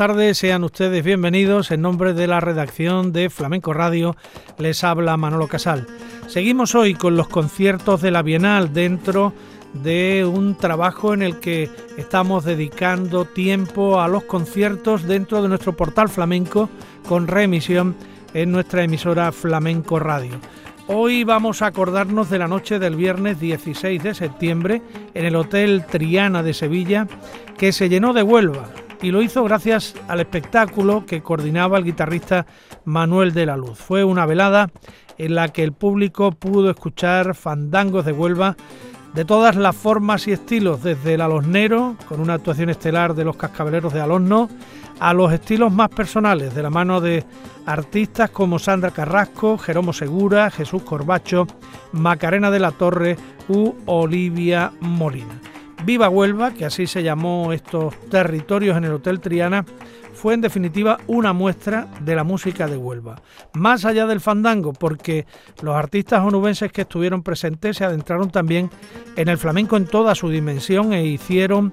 Tardes, sean ustedes bienvenidos. En nombre de la redacción de Flamenco Radio les habla Manolo Casal. Seguimos hoy con los conciertos de la Bienal dentro de un trabajo en el que estamos dedicando tiempo a los conciertos dentro de nuestro portal flamenco con reemisión en nuestra emisora Flamenco Radio. Hoy vamos a acordarnos de la noche del viernes 16 de septiembre en el Hotel Triana de Sevilla, que se llenó de Huelva, y lo hizo gracias al espectáculo que coordinaba el guitarrista Manuel de la Luz. Fue una velada en la que el público pudo escuchar fandangos de Huelva de todas las formas y estilos, desde el alosnero, con una actuación estelar de los cascabeleros de Alosno, a los estilos más personales, de la mano de artistas como Sandra Carrasco, Jeromo Segura, Jesús Corbacho, Macarena de la Torre u Olivia Molina. Viva Huelva, que así se llamó estos territorios en el Hotel Triana, fue en definitiva una muestra de la música de Huelva. Más allá del fandango, porque los artistas onubenses que estuvieron presentes se adentraron también en el flamenco en toda su dimensión e hicieron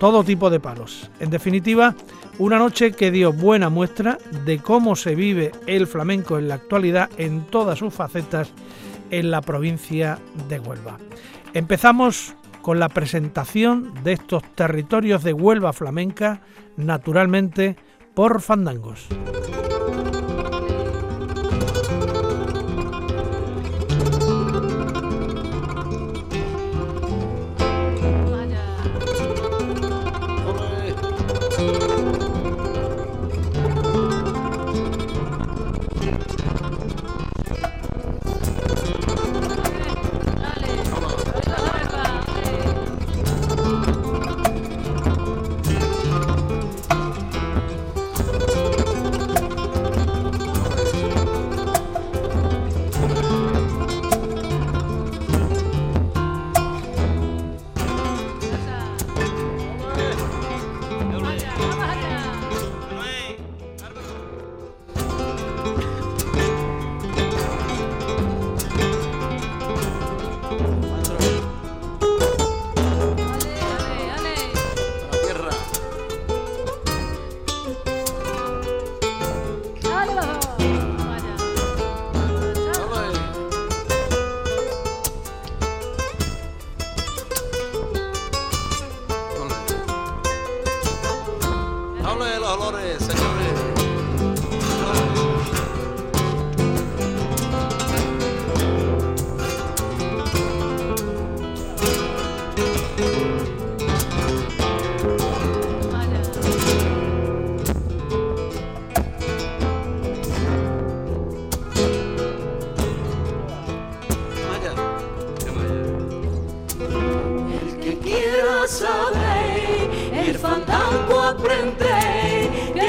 todo tipo de palos. En definitiva, una noche que dio buena muestra de cómo se vive el flamenco en la actualidad en todas sus facetas en la provincia de Huelva. Empezamos con la presentación de estos territorios de Huelva flamenca, naturalmente por fandangos.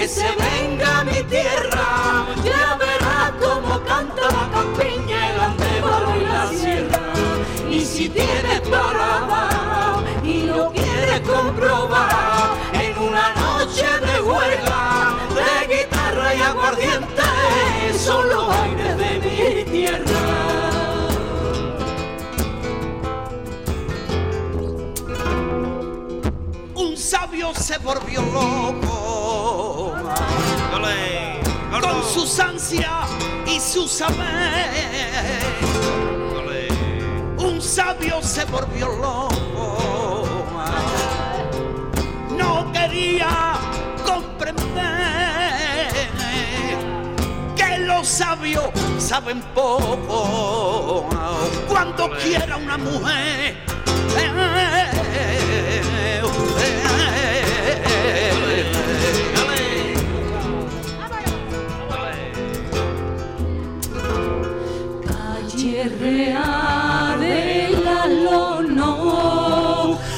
se venga a mi tierra, ya verá cómo canta la campiña, el andévalo y la sierra. Y si tienes parada y lo quieres comprobar, en una noche de huelga, de guitarra y aguardiente, son los aires de mi tierra. Un sabio se volvió loco sustancia y su saber. Un sabio se volvió loco, no quería comprender que los sabios saben poco. Cuando quiera una mujer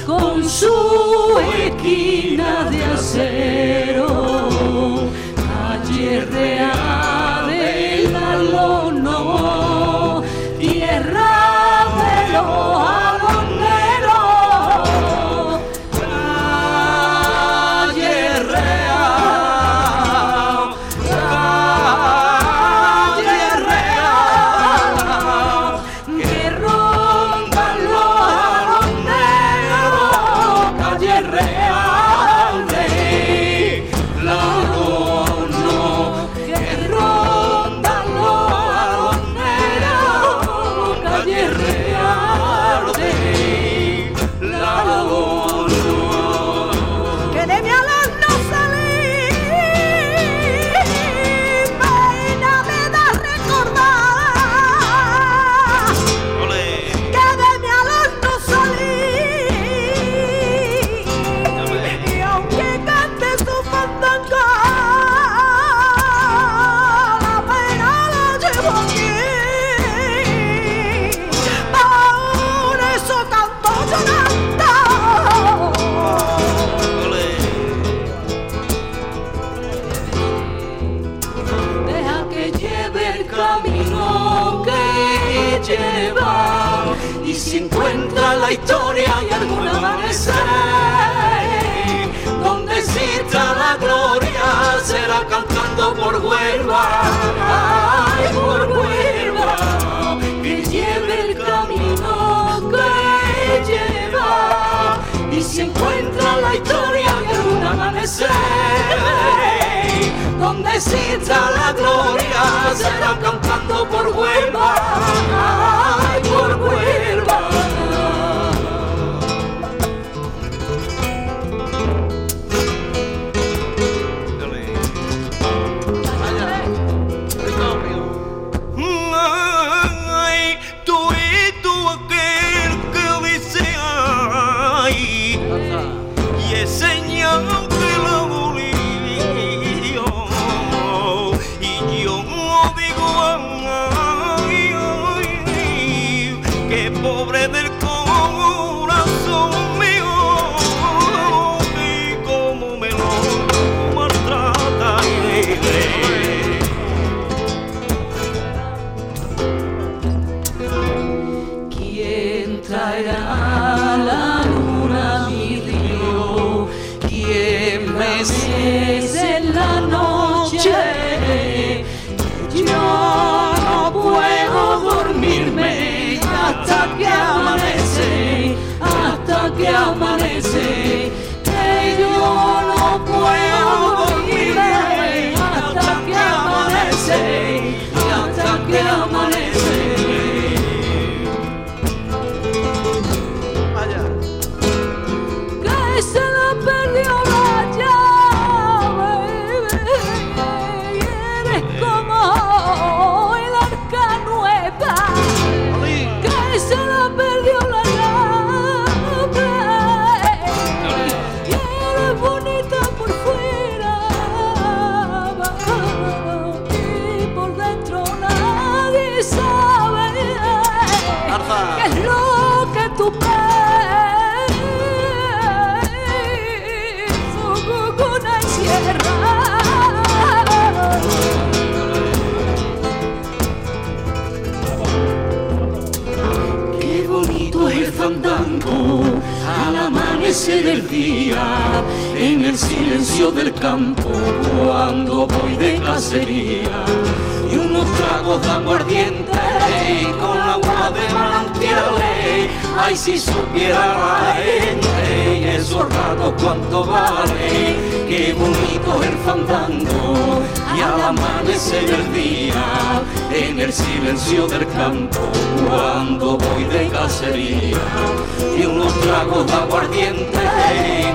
con su esquina de acero. Cuando voy de cacería. Y unos tragos de aguardiente con agua de manantiales, ay si supiera la gente, y esos ratos cuánto vale, qué bonito el fandango, y al amanecer del día, en el silencio del campo, cuando voy de cacería, y unos tragos de aguardiente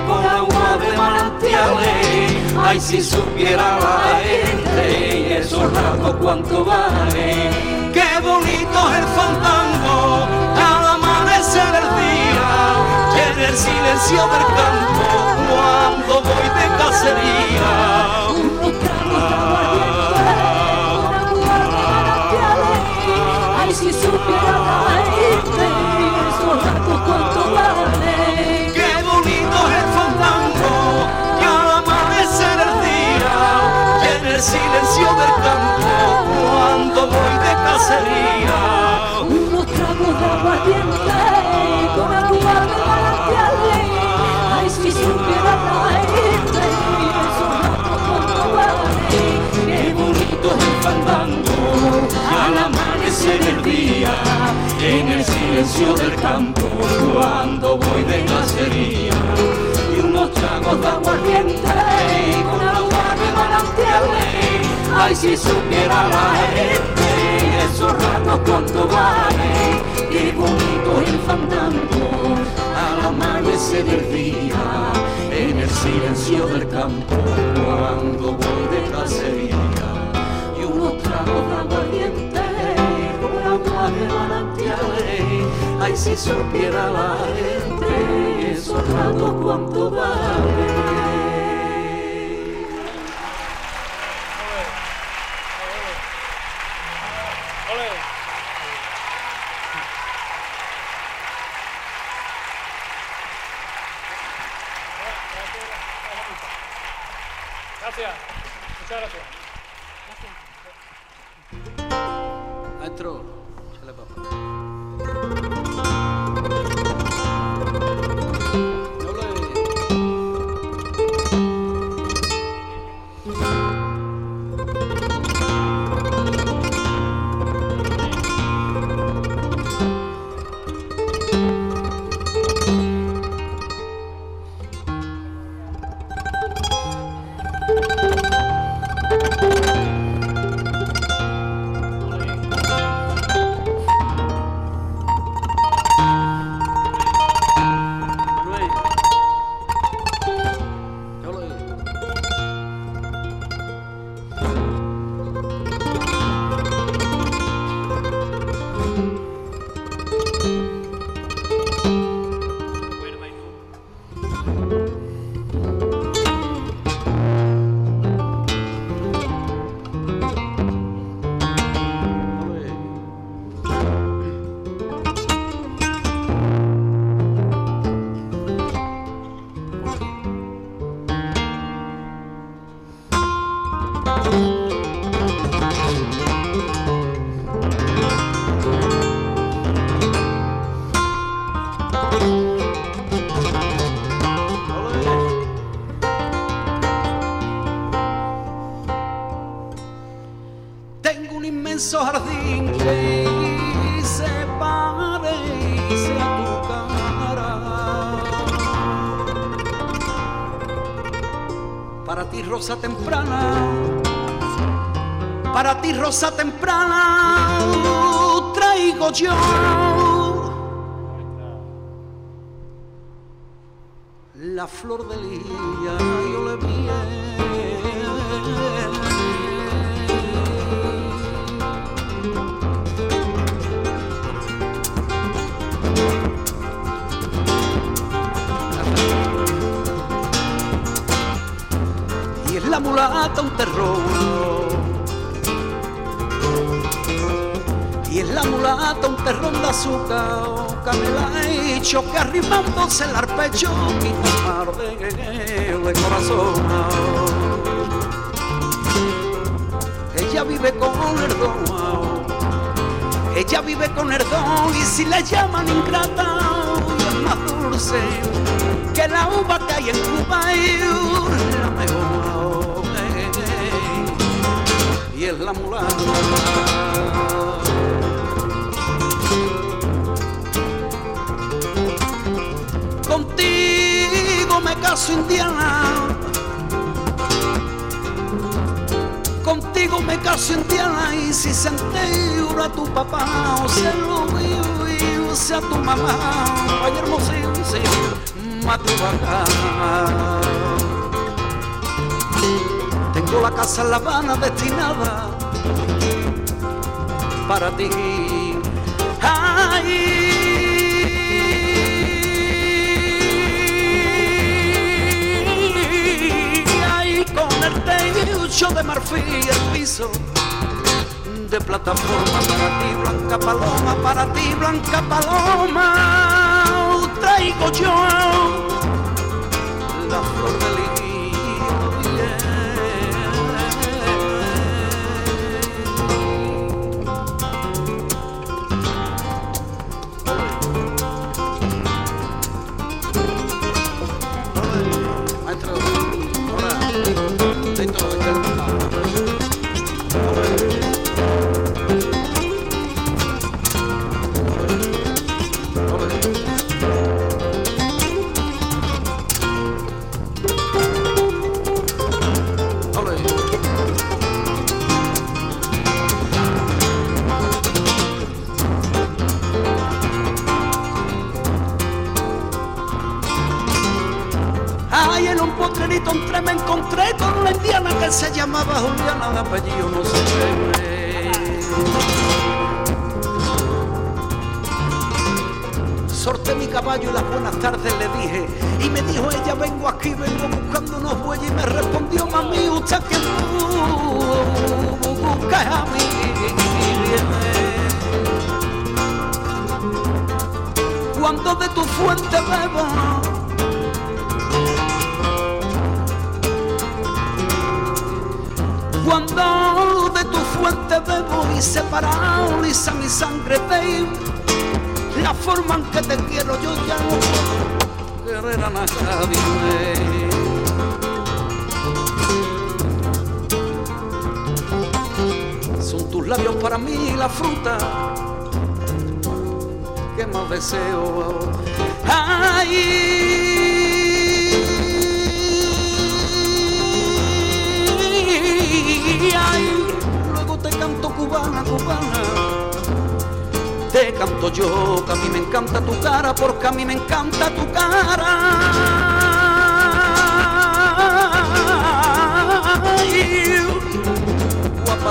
con agua de manantiales, ay si supiera la gente, esos ratos cuánto vale, qué bonito es el fandango, al amanecer del día, en el silencio del campo, cuando voy de cacería. Silencio del campo, cuando voy de cacería. Unos tragos de aguardiente, con agua de manantiales, ay, si supiera la gente, esos ratos cuánto vale. Qué bonito es el fandango, amanecer el día, en el silencio del campo, cuando voy de cacería. Y unos tragos de aguardiente, con agua de manantiales, ay si supiera la gente, esos ratos cuánto vale. Qué bonito es el fandango, al amanecer del día, en el silencio del campo, cuando voy de cacería y unos tragos de aguardiente de manantiales. Ay, si supiera la gente esos ratos cuánto vale. Gracias. Muchas gracias. Maestro, sale papá. La flor del día, yo le es la mulata un terror. Mulata un terrón de azúcar, canela hecho que arrimándose el arpecho quita mar de, corazón. Ella vive con el don, ella vive con el don y si la llaman ingrata es más dulce que la uva que hay en Cuba y la mejor. Y es la mulata. Caso indiana. Contigo me caso indiana y si se entera tu papá o se lo vive o sea tu mamá, ay hermosísimo, sí, Matubacá. Tengo la casa en La Habana destinada para ti. Ay, techo de marfil el piso de plataforma para ti, blanca paloma, para ti, blanca paloma, traigo yo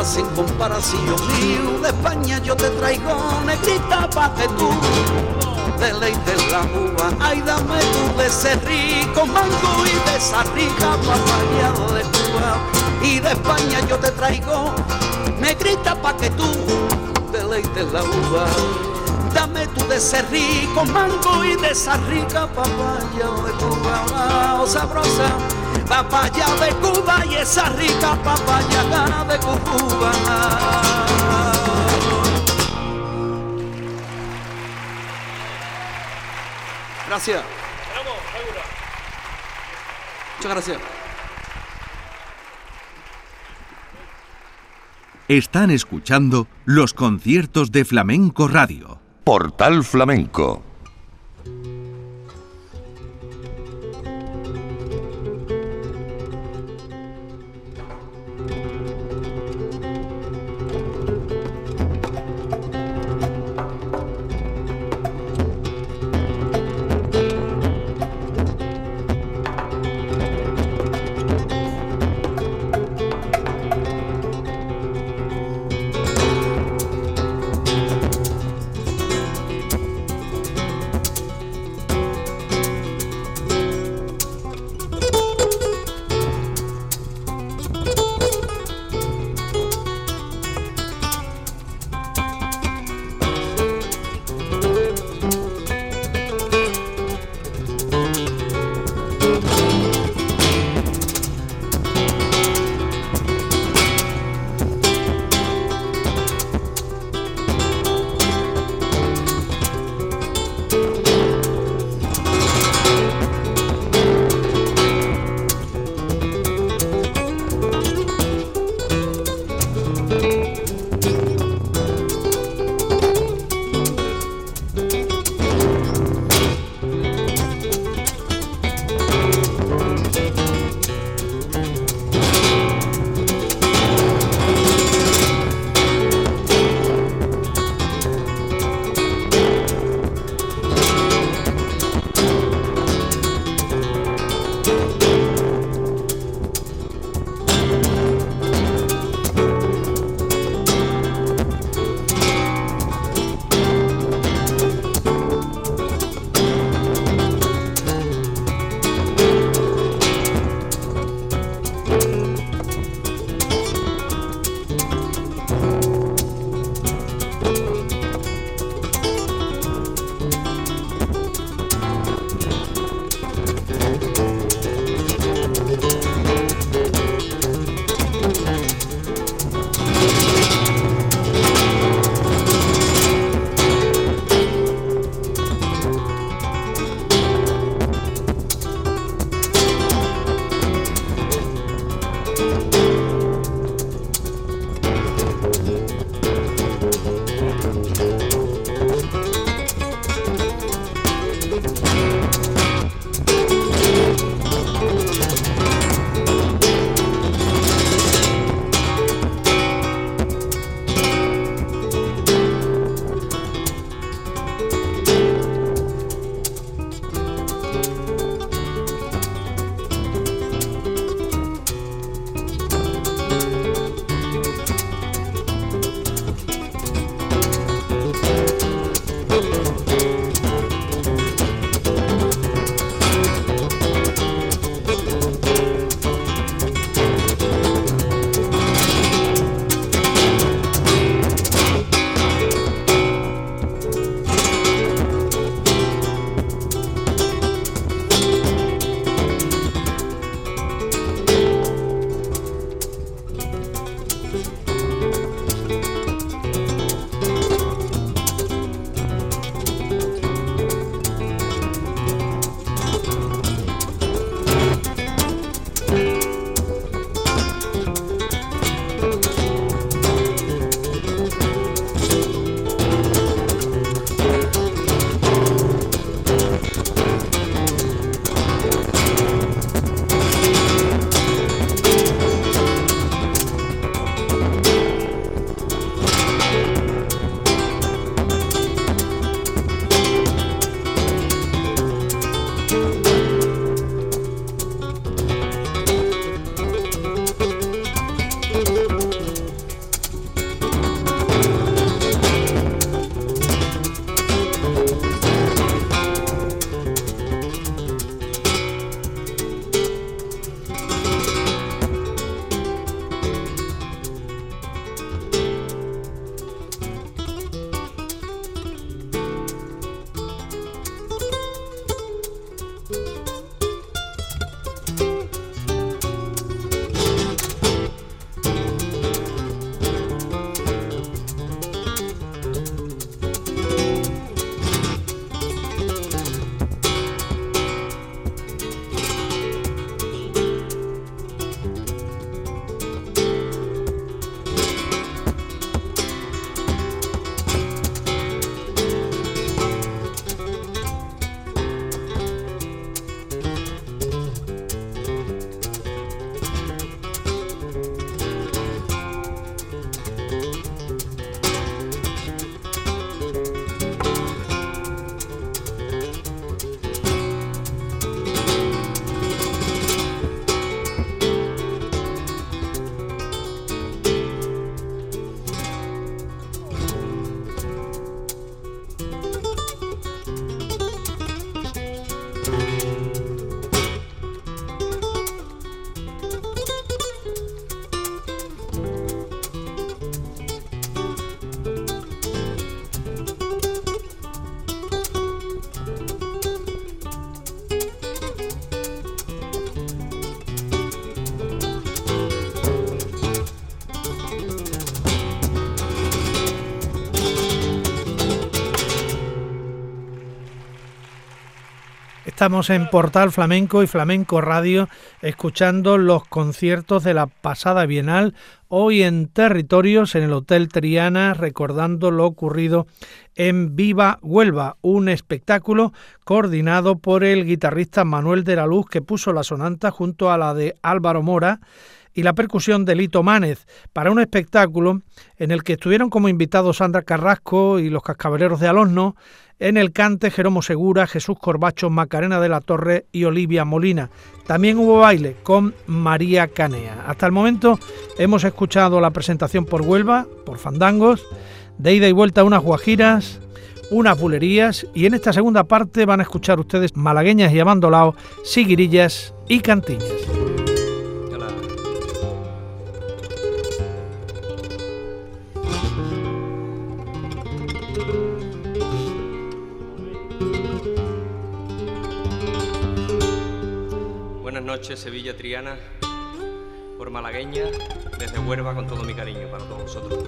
sin comparación mío, de España yo te traigo negrita pa' que tú deleites la uva. Ay, dame tú de ese rico mango y de esa rica papayado de Cuba. Y de España yo te traigo negrita pa' que tú deleites la uva. Dame tú de ese rico mango y de esa rica papaya de Cuba, oh, sabrosa. Papaya de Cuba y esa rica papaya de Cuba. Gracias. Muchas gracias. Están escuchando los conciertos de Flamenco Radio. Portal Flamenco estamos en Portal Flamenco y Flamenco Radio escuchando los conciertos de la pasada Bienal, hoy en Territorios, en el Hotel Triana, recordando lo ocurrido en Viva Huelva, un espectáculo coordinado por el guitarrista Manuel de la Luz que puso la sonanta junto a la de Álvaro Mora y la percusión de Lito Mánez para un espectáculo en el que estuvieron como invitados Sandra Carrasco y los Cascabeleros de Alonso, en el cante Jeromo Segura, Jesús Corbacho, Macarena de la Torre y Olivia Molina. También hubo baile con María Canea. Hasta el momento hemos escuchado la presentación por Huelva, por Fandangos, de ida y vuelta unas guajiras, unas bulerías y en esta segunda parte van a escuchar ustedes malagueñas y abandolaos, siguirillas y cantiñas. Por malagueña, desde Huelva con todo mi cariño para todos vosotros.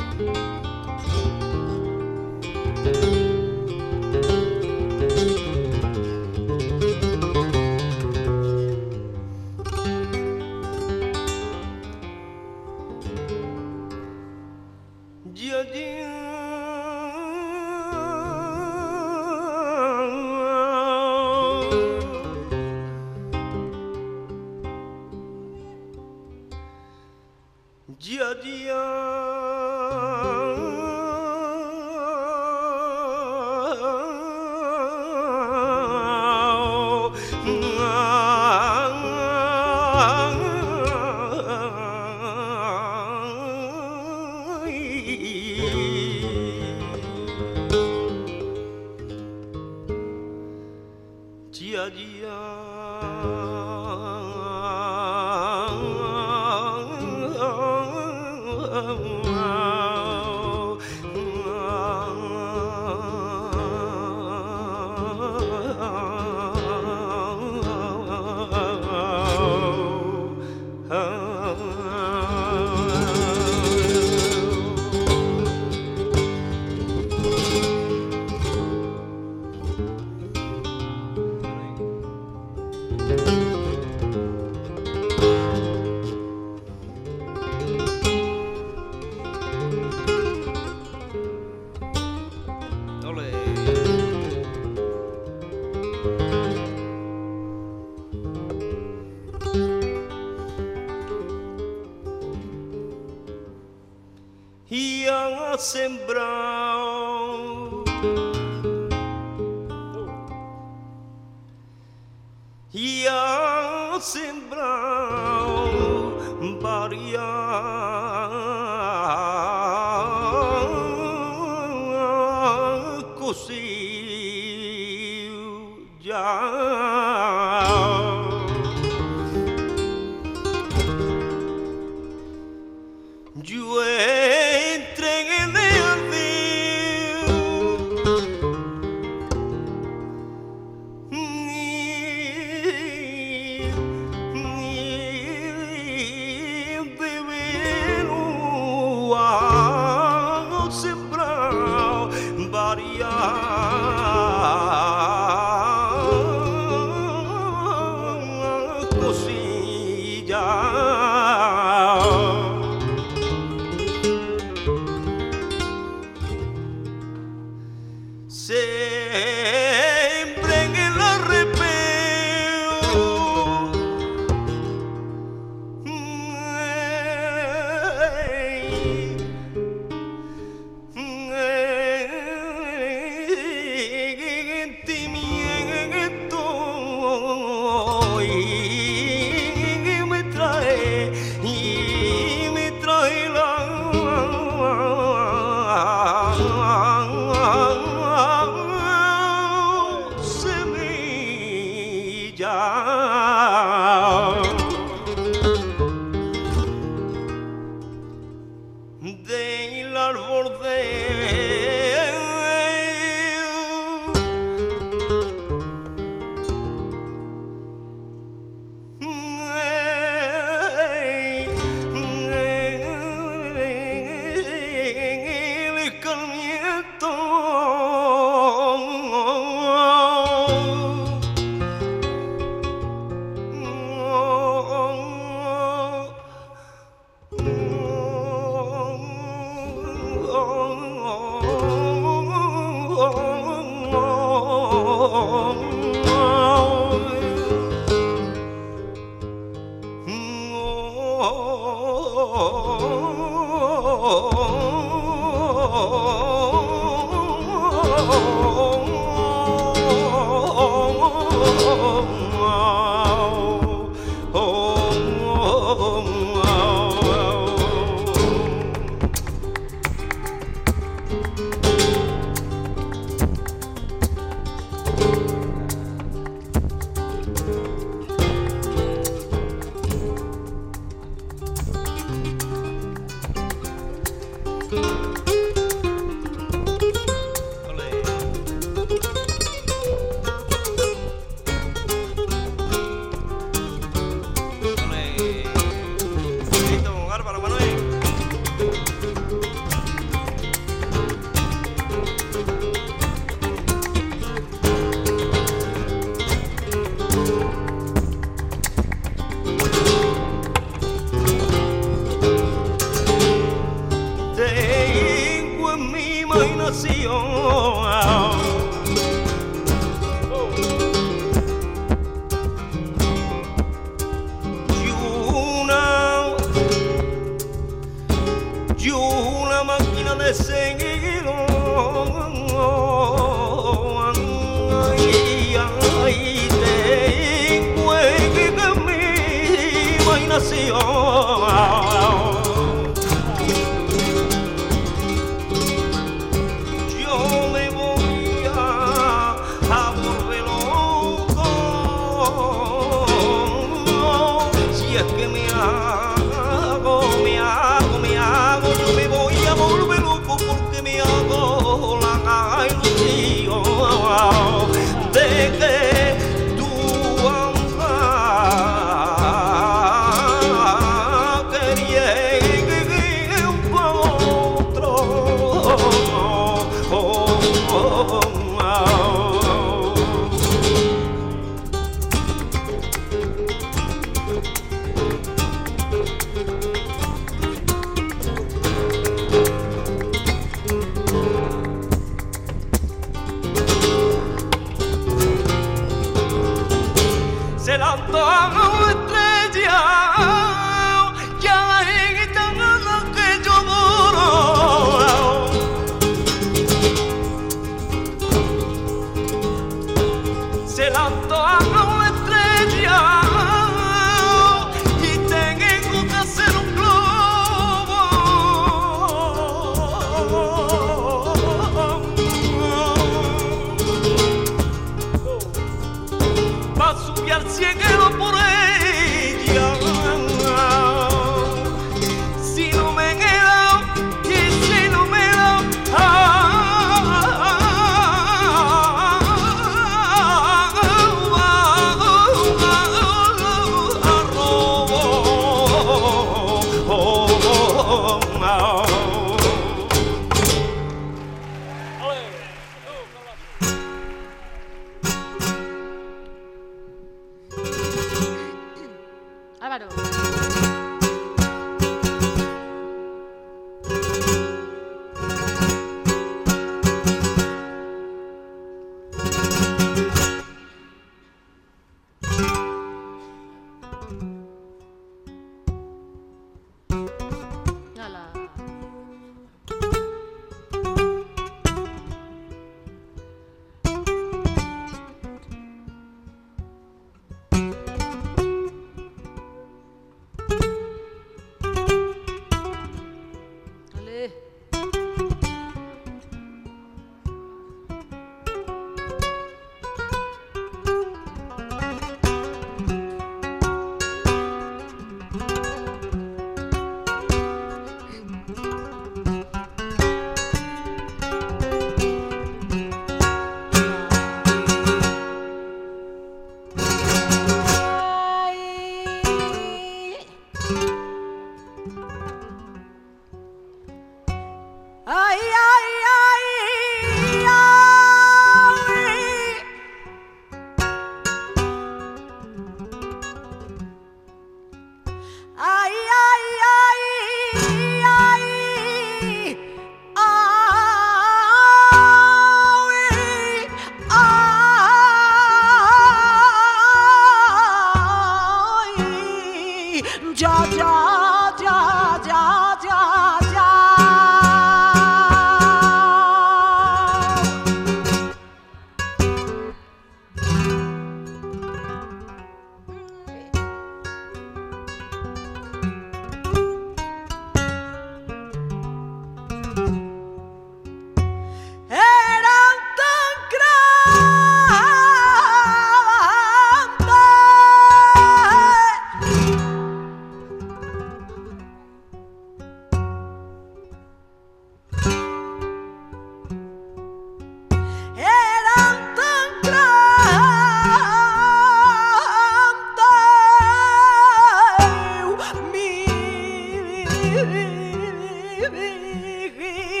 Spirit.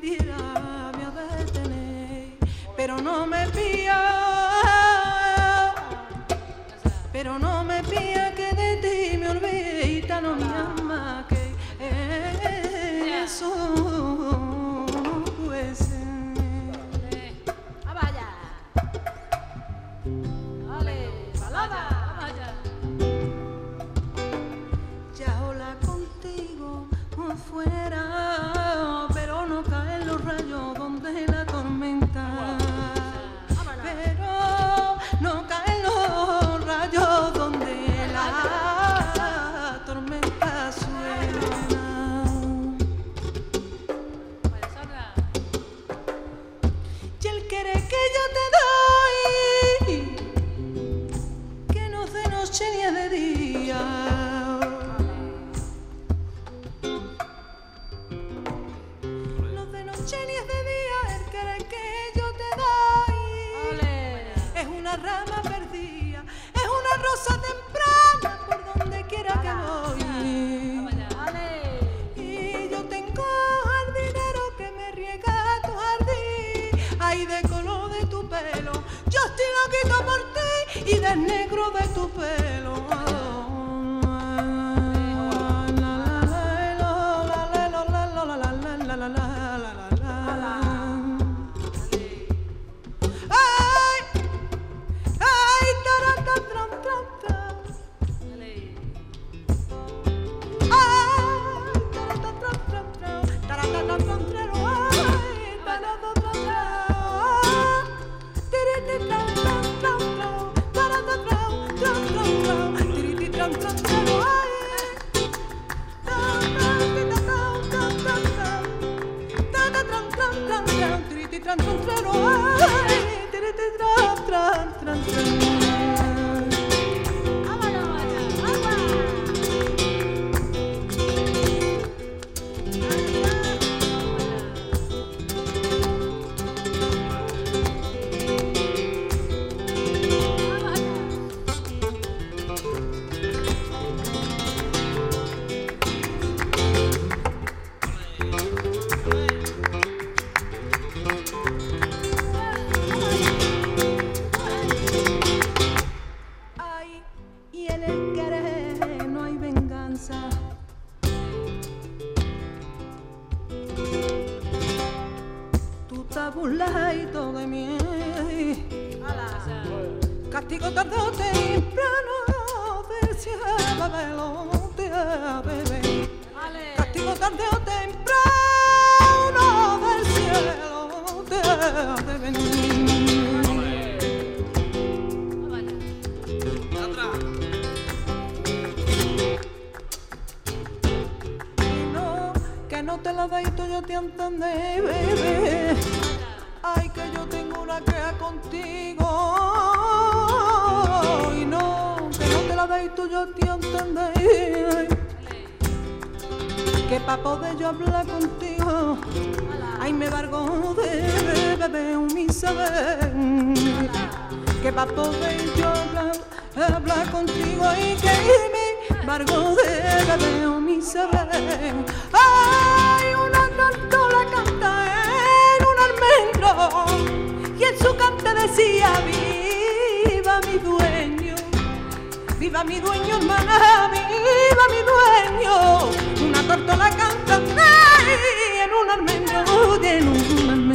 pidiera me detener, pero no me pía, pero no me pía que de ti me olvide y tan no me ama que eso. grande, bebé. Ay, que yo tengo una queja contigo. Y no, que no te la doy tú, yo te entender. Que pa' poder yo hablar contigo, ay, me vargo de bebé, mi saber. Que pa' poder yo hablar, hablar contigo y que me vargo de bebé, mi saber. su cante decía, viva mi dueño, viva mi dueño hermana, viva mi dueño. Una tortola canta en un armenio, en un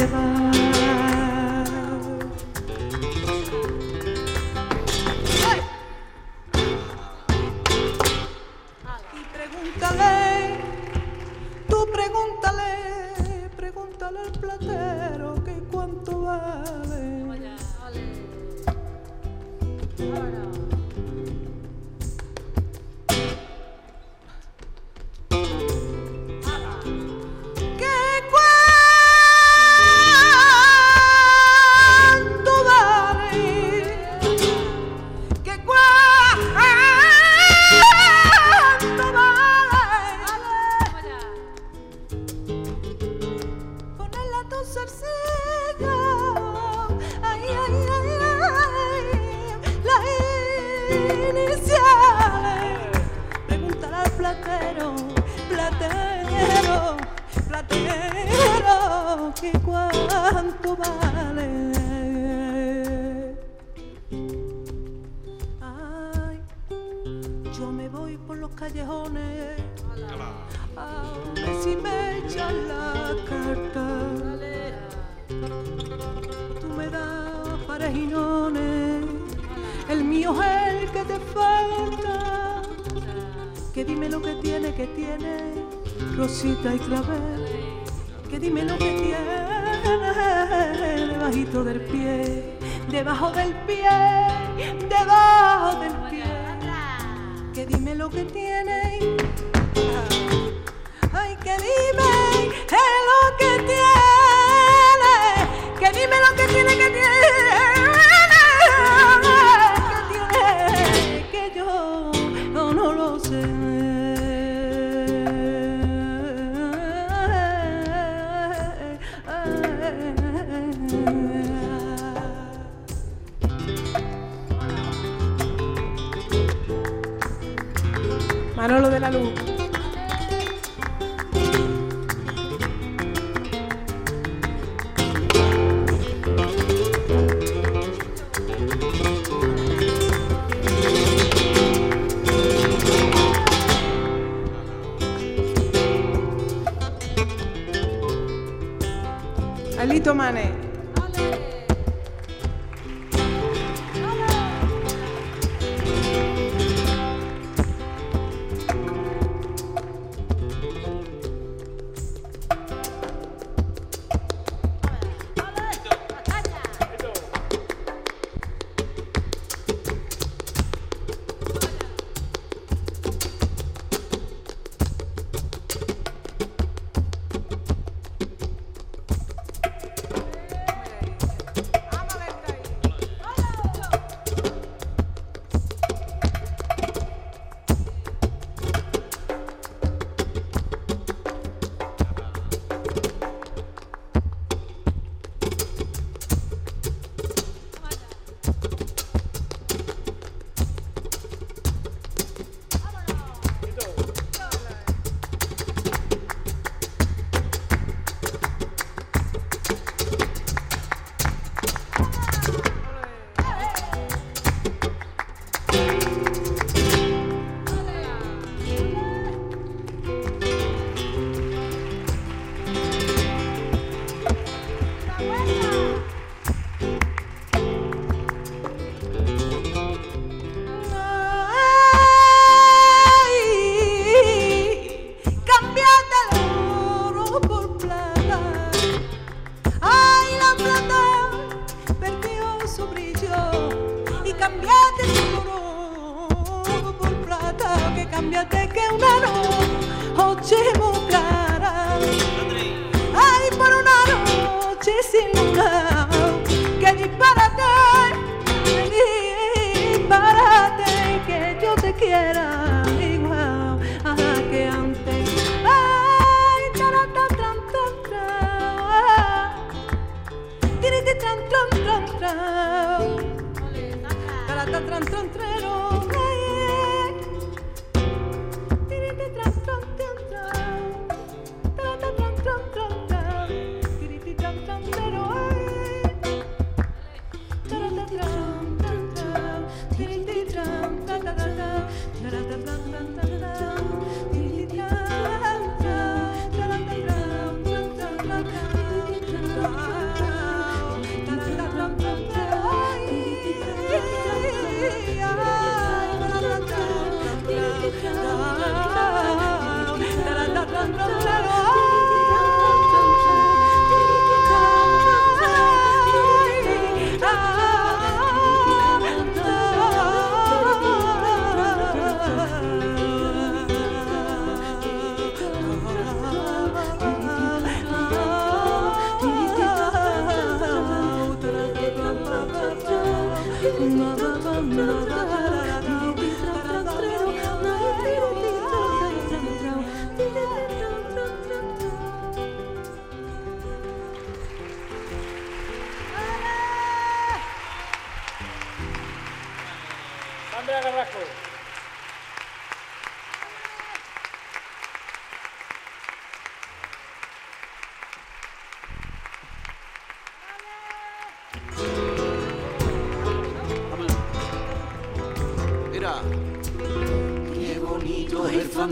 together. Manolo de la Luz.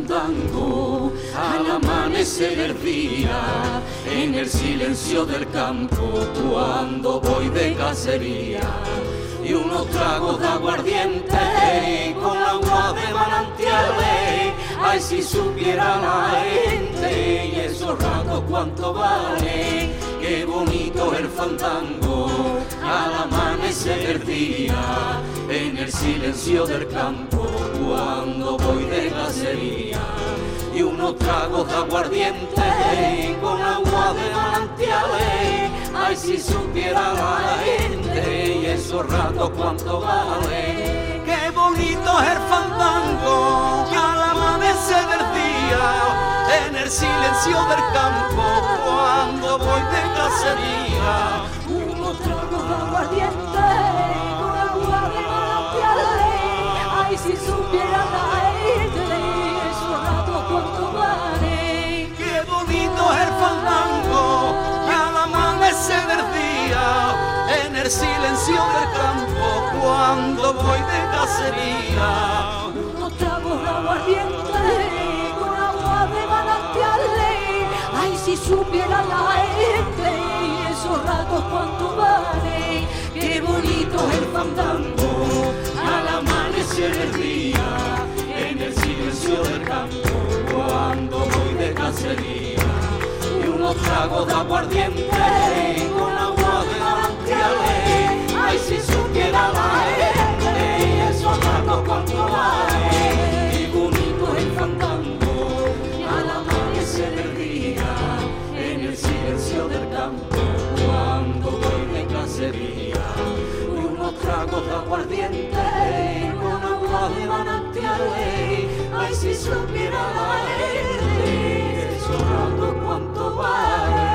Fandango al amanecer del día, en el silencio del campo cuando voy de cacería. Y unos tragos de aguardiente con agua de manantiales, ay si supiera la gente y esos ratos cuánto vale. Qué bonito el fandango al amanecer del día, en el silencio del campo cuando voy de cacería. Y unos tragos de aguardiente con agua de manantiales, ay si supiera la gente y esos ratos cuánto vale. Qué bonito es el fandango al amanecer del día, en el silencio del campo cuando voy de cacería. Unos tragos de aguardiente el silencio del campo cuando voy de cacería. Unos tragos de aguardiente con agua de manantiales. Ay, si supiera la gente esos ratos cuánto vale. Qué bonito es el fandango al amanecer del día, en el silencio del campo cuando voy de cacería. Y unos tragos de aguardiente tragos de aguardiente con agua de manantiales, ay si supiera la gente, ratos cuánto vale.